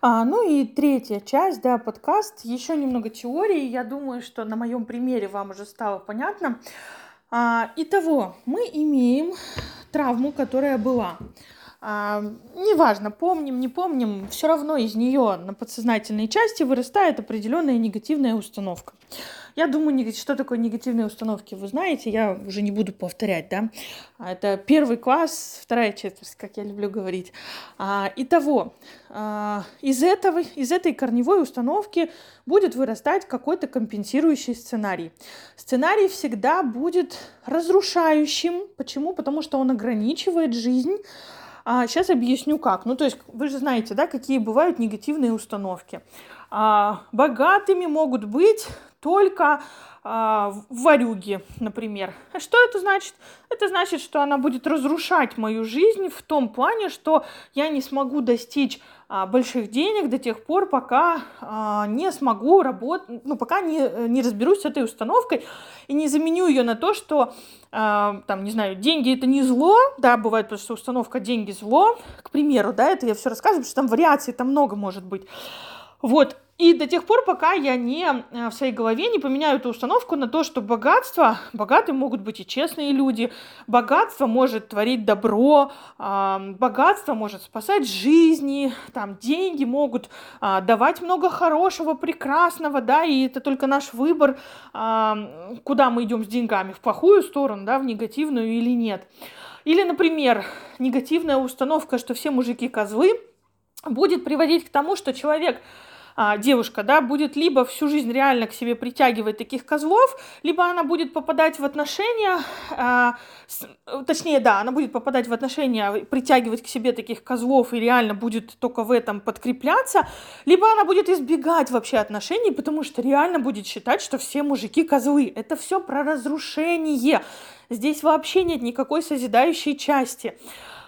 А, ну и третья часть, да, подкаст. Еще немного теории. Я думаю, что на моем примере вам уже стало понятно. А, итого, мы имеем травму, которая была. А, неважно, помним, не помним, все равно из нее на подсознательной части вырастает определенная негативная установка. Я думаю, что такое негативные установки, вы знаете, я уже не буду повторять, да. А, это первый класс, вторая четверть, как я люблю говорить. А, итого, а, из, этого, из этой корневой установки будет вырастать какой-то компенсирующий сценарий. Сценарий всегда будет разрушающим. Почему? Потому что он ограничивает жизнь, а сейчас объясню как. Ну, то есть вы же знаете, да, какие бывают негативные установки. А, богатыми могут быть только а, варюги, например. Что это значит? Это значит, что она будет разрушать мою жизнь в том плане, что я не смогу достичь а, больших денег до тех пор, пока а, не смогу работать, ну, пока не, не разберусь с этой установкой и не заменю ее на то, что, там, не знаю, деньги это не зло, да, бывает, потому что установка деньги зло, к примеру, да, это я все рассказываю, потому что там вариаций там много может быть. Вот, и до тех пор, пока я не э, в своей голове не поменяю эту установку на то, что богатство, богатые могут быть и честные люди, богатство может творить добро, богатство может спасать жизни, там деньги могут а, давать много хорошего, прекрасного, да, и это только наш выбор, куда мы идем с деньгами, в плохую сторону, да, в негативную или нет. Или, например, негативная установка, что все мужики козлы, будет приводить к тому, что человек а, девушка, да, будет либо всю жизнь реально к себе притягивать таких козлов, либо она будет попадать в отношения, а, с, точнее, да, она будет попадать в отношения, притягивать к себе таких козлов и реально будет только в этом подкрепляться, либо она будет избегать вообще отношений, потому что реально будет считать, что все мужики козлы. Это все про разрушение. Здесь вообще нет никакой созидающей части.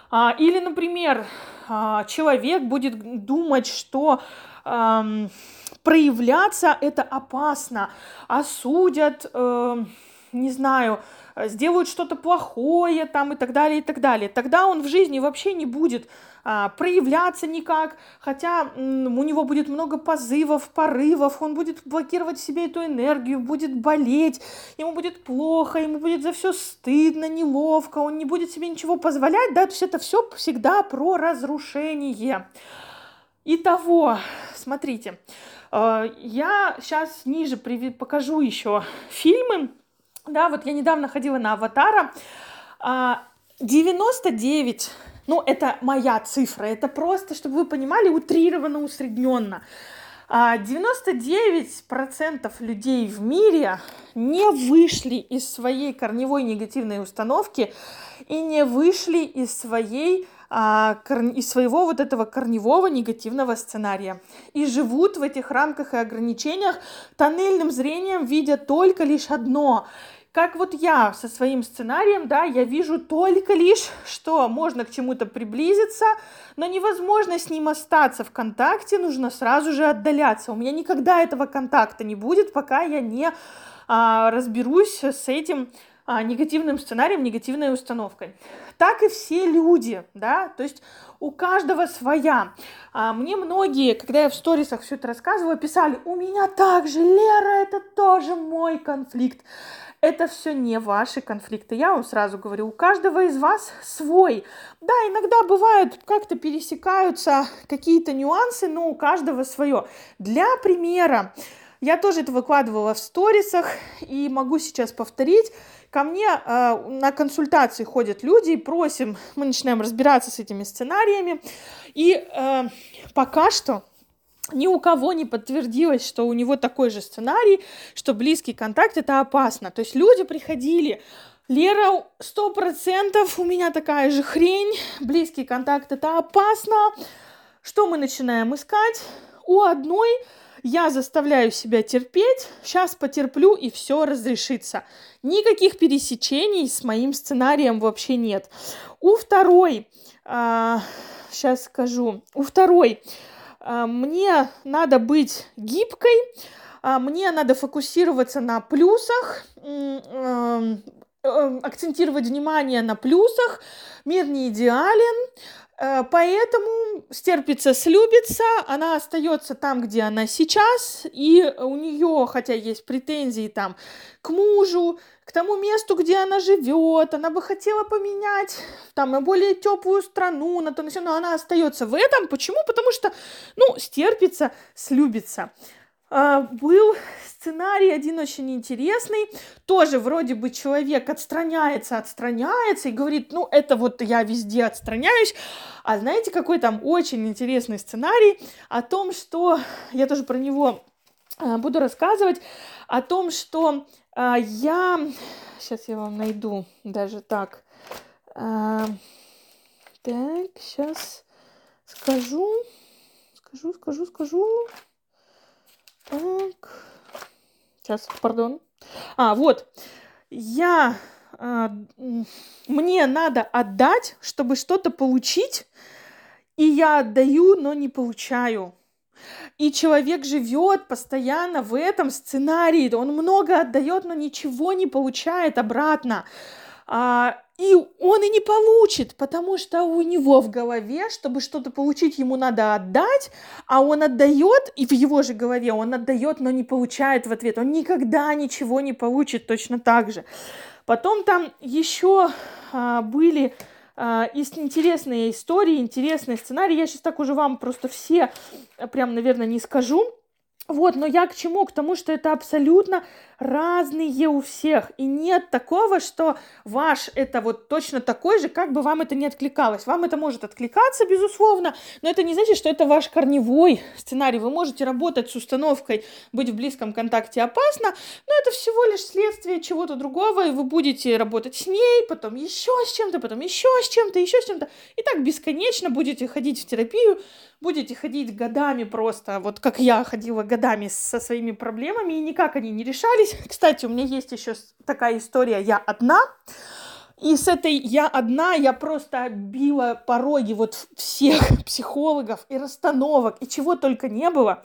А, или, например, а, человек будет думать, что эм, проявляться это опасно, осудят, э, не знаю, сделают что-то плохое там и так далее, и так далее. Тогда он в жизни вообще не будет а, проявляться никак, хотя у него будет много позывов, порывов, он будет блокировать в себе эту энергию, будет болеть, ему будет плохо, ему будет за все стыдно, неловко, он не будет себе ничего позволять, да, то есть это все всегда про разрушение. Итого, смотрите, э, я сейчас ниже покажу еще фильмы. Да, вот я недавно ходила на «Аватара». 99, а, ну, это моя цифра, это просто, чтобы вы понимали, утрированно, усредненно. 99% а, людей в мире не вышли из своей корневой негативной установки и не вышли из своей из своего вот этого корневого негативного сценария. И живут в этих рамках и ограничениях тоннельным зрением, видя только лишь одно как вот я со своим сценарием, да, я вижу только лишь, что можно к чему-то приблизиться, но невозможно с ним остаться в контакте, нужно сразу же отдаляться. У меня никогда этого контакта не будет, пока я не а, разберусь с этим а, негативным сценарием, негативной установкой. Так и все люди, да, то есть у каждого своя. А, мне многие, когда я в сторисах все это рассказывала, писали, у меня так же, Лера, это тоже мой конфликт. Это все не ваши конфликты. Я вам сразу говорю, у каждого из вас свой. Да, иногда бывают, как-то пересекаются какие-то нюансы, но у каждого свое. Для примера, я тоже это выкладывала в сторисах и могу сейчас повторить. Ко мне э, на консультации ходят люди и просим, мы начинаем разбираться с этими сценариями. И э, пока что ни у кого не подтвердилось, что у него такой же сценарий, что близкий контакт это опасно. То есть люди приходили, Лера, сто процентов у меня такая же хрень, близкий контакт это опасно. Что мы начинаем искать? У одной я заставляю себя терпеть, сейчас потерплю и все разрешится. Никаких пересечений с моим сценарием вообще нет. У второй, а, сейчас скажу, у второй а, мне надо быть гибкой, а, мне надо фокусироваться на плюсах, акцентировать внимание на плюсах, мир не идеален, Э, поэтому стерпится, слюбится, она остается там, где она сейчас, и у нее, хотя есть претензии там к мужу, к тому месту, где она живет, она бы хотела поменять там на более теплую страну, на то, на все, но она остается в этом. Почему? Потому что, ну, стерпится, слюбится. А, был сценарий один очень интересный. Тоже вроде бы человек отстраняется, отстраняется и говорит, ну, это вот я везде отстраняюсь. А знаете, какой там очень интересный сценарий о том, что... Я тоже про него а, буду рассказывать. О том, что а, я... Сейчас я вам найду даже так. Так, сейчас скажу. Скажу, скажу, скажу. Так. Сейчас, пардон. А, вот. Я... А, мне надо отдать, чтобы что-то получить, и я отдаю, но не получаю. И человек живет постоянно в этом сценарии. Он много отдает, но ничего не получает обратно. А, и он и не получит, потому что у него в голове, чтобы что-то получить, ему надо отдать, а он отдает, и в его же голове он отдает, но не получает в ответ. Он никогда ничего не получит точно так же. Потом там еще а, были а, интересные истории, интересные сценарии. Я сейчас так уже вам просто все а, прям, наверное, не скажу. Вот, но я к чему? К тому, что это абсолютно разные у всех. И нет такого, что ваш это вот точно такой же, как бы вам это не откликалось. Вам это может откликаться, безусловно, но это не значит, что это ваш корневой сценарий. Вы можете работать с установкой быть в близком контакте опасно, но это всего лишь следствие чего-то другого, и вы будете работать с ней, потом еще с чем-то, потом еще с чем-то, еще с чем-то. И так бесконечно будете ходить в терапию, будете ходить годами просто, вот как я ходила годами со своими проблемами, и никак они не решались. Кстати, у меня есть еще такая история «Я одна», и с этой «я одна» я просто била пороги вот всех психологов и расстановок, и чего только не было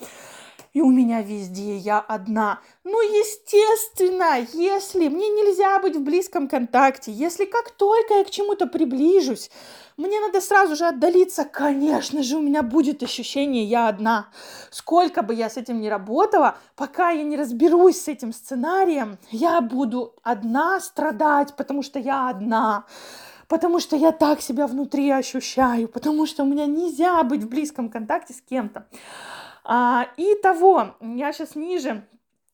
и у меня везде я одна. Ну, естественно, если мне нельзя быть в близком контакте, если как только я к чему-то приближусь, мне надо сразу же отдалиться, конечно же, у меня будет ощущение «я одна». Сколько бы я с этим ни работала, пока я не разберусь с этим сценарием, я буду одна страдать, потому что я одна потому что я так себя внутри ощущаю, потому что у меня нельзя быть в близком контакте с кем-то. А, и того, я сейчас ниже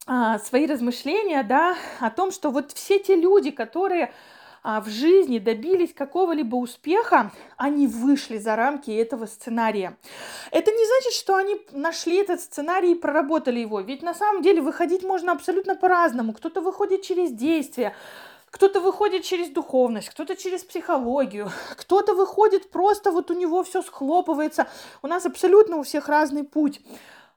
а, свои размышления, да, о том, что вот все те люди, которые а, в жизни добились какого-либо успеха, они вышли за рамки этого сценария. Это не значит, что они нашли этот сценарий и проработали его. Ведь на самом деле выходить можно абсолютно по-разному. Кто-то выходит через действие, кто-то выходит через духовность, кто-то через психологию, кто-то выходит просто вот у него все схлопывается. У нас абсолютно у всех разный путь.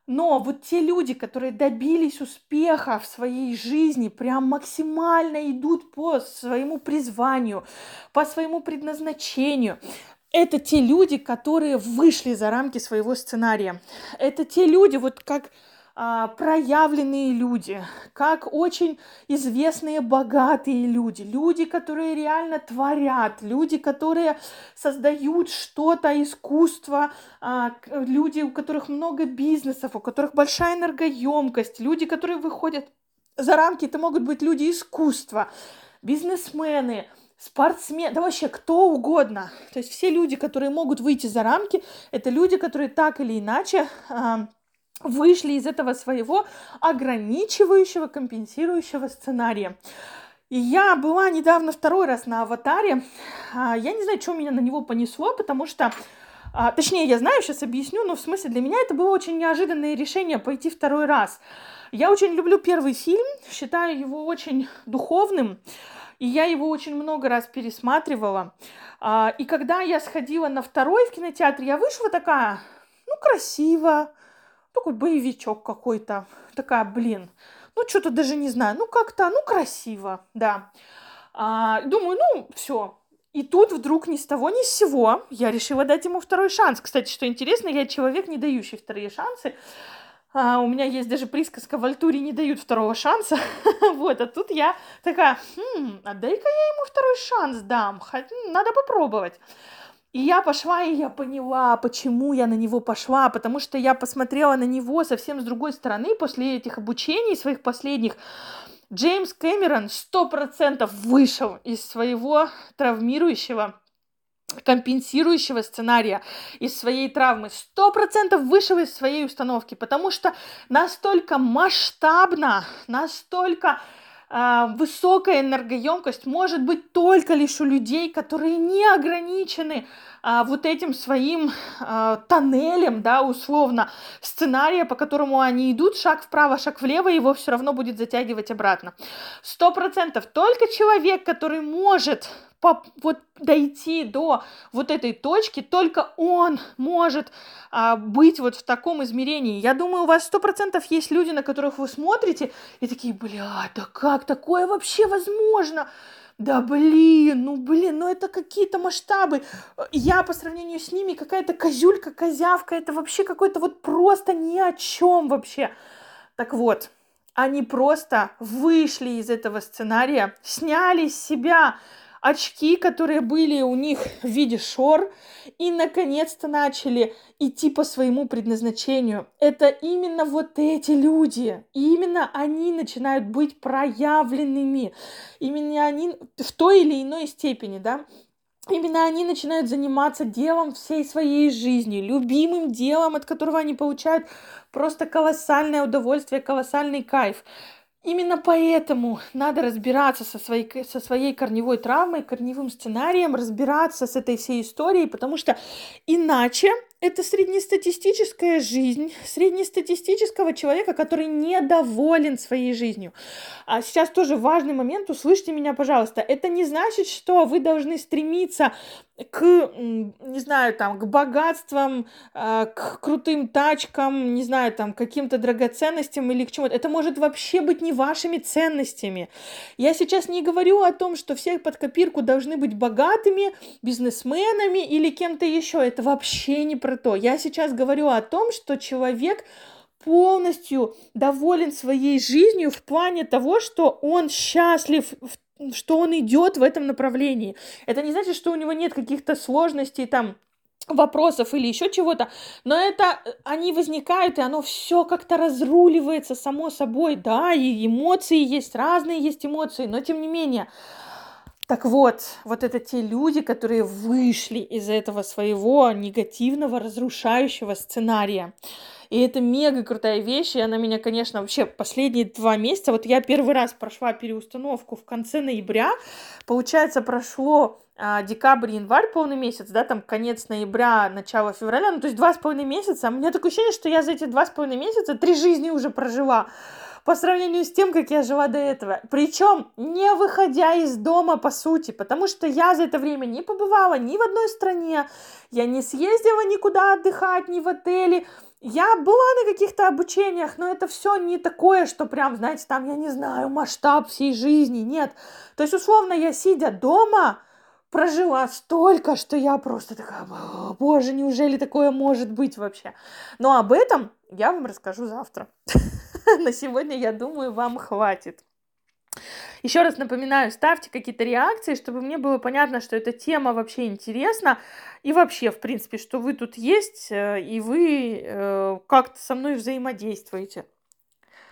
Но вот те люди, которые добились успеха в своей жизни, прям максимально идут по своему призванию, по своему предназначению, это те люди, которые вышли за рамки своего сценария. Это те люди, вот как проявленные люди, как очень известные богатые люди, люди, которые реально творят, люди, которые создают что-то, искусство, а, люди, у которых много бизнесов, у которых большая энергоемкость, люди, которые выходят за рамки, это могут быть люди искусства, бизнесмены, спортсмены, да вообще кто угодно. То есть все люди, которые могут выйти за рамки, это люди, которые так или иначе а, вышли из этого своего ограничивающего, компенсирующего сценария. И я была недавно второй раз на аватаре. А, я не знаю, что меня на него понесло, потому что а, Точнее, я знаю, сейчас объясню, но в смысле для меня это было очень неожиданное решение пойти второй раз. Я очень люблю первый фильм, считаю его очень духовным, и я его очень много раз пересматривала. А, и когда я сходила на второй в кинотеатре, я вышла такая, ну, красиво, такой боевичок какой-то. Такая, блин, ну что-то даже не знаю, ну как-то, ну красиво, да. А, думаю, ну все. И тут вдруг ни с того ни с сего я решила дать ему второй шанс. Кстати, что интересно, я человек, не дающий вторые шансы. А, у меня есть даже присказка в Альтуре не дают второго шанса. вот, а тут я такая, хм, а дай-ка я ему второй шанс дам, надо попробовать. И я пошла, и я поняла, почему я на него пошла, потому что я посмотрела на него совсем с другой стороны после этих обучений своих последних. Джеймс Кэмерон сто процентов вышел из своего травмирующего компенсирующего сценария из своей травмы, сто процентов вышел из своей установки, потому что настолько масштабно, настолько высокая энергоемкость может быть только лишь у людей, которые не ограничены а, вот этим своим а, тоннелем, да, условно, сценария, по которому они идут, шаг вправо, шаг влево, его все равно будет затягивать обратно. Сто процентов только человек, который может вот дойти до вот этой точки, только он может а, быть вот в таком измерении. Я думаю, у вас сто процентов есть люди, на которых вы смотрите и такие, бля, да как такое вообще возможно? да блин, ну блин, ну это какие-то масштабы. Я по сравнению с ними какая-то козюлька, козявка, это вообще какой-то вот просто ни о чем вообще. Так вот, они просто вышли из этого сценария, сняли с себя очки, которые были у них в виде шор, и наконец-то начали идти по своему предназначению. Это именно вот эти люди, именно они начинают быть проявленными, именно они в той или иной степени, да, Именно они начинают заниматься делом всей своей жизни, любимым делом, от которого они получают просто колоссальное удовольствие, колоссальный кайф. Именно поэтому надо разбираться со своей, со своей корневой травмой, корневым сценарием, разбираться с этой всей историей, потому что иначе это среднестатистическая жизнь среднестатистического человека, который недоволен своей жизнью. А сейчас тоже важный момент, услышьте меня, пожалуйста. Это не значит, что вы должны стремиться к, не знаю, там, к богатствам, а, к крутым тачкам, не знаю, там, каким-то драгоценностям или к чему-то. Это может вообще быть не вашими ценностями. Я сейчас не говорю о том, что все под копирку должны быть богатыми, бизнесменами или кем-то еще. Это вообще не про про то. Я сейчас говорю о том, что человек полностью доволен своей жизнью в плане того, что он счастлив, что он идет в этом направлении. Это не значит, что у него нет каких-то сложностей там вопросов или еще чего-то, но это они возникают, и оно все как-то разруливается само собой, да, и эмоции есть, разные есть эмоции, но тем не менее, так вот, вот это те люди, которые вышли из этого своего негативного, разрушающего сценария. И это мега крутая вещь, и она меня, конечно, вообще последние два месяца, вот я первый раз прошла переустановку в конце ноября, получается, прошло а, декабрь, январь, полный месяц, да, там конец ноября, начало февраля, ну, то есть два с половиной месяца, у меня такое ощущение, что я за эти два с половиной месяца три жизни уже прожила по сравнению с тем, как я жила до этого. Причем не выходя из дома, по сути, потому что я за это время не побывала ни в одной стране, я не съездила никуда отдыхать, ни в отеле, я была на каких-то обучениях, но это все не такое, что прям, знаете, там, я не знаю, масштаб всей жизни, нет. То есть, условно, я сидя дома, прожила столько, что я просто такая, боже, неужели такое может быть вообще? Но об этом я вам расскажу завтра. На сегодня, я думаю, вам хватит. Еще раз напоминаю, ставьте какие-то реакции, чтобы мне было понятно, что эта тема вообще интересна. И вообще, в принципе, что вы тут есть, э, и вы э, как-то со мной взаимодействуете.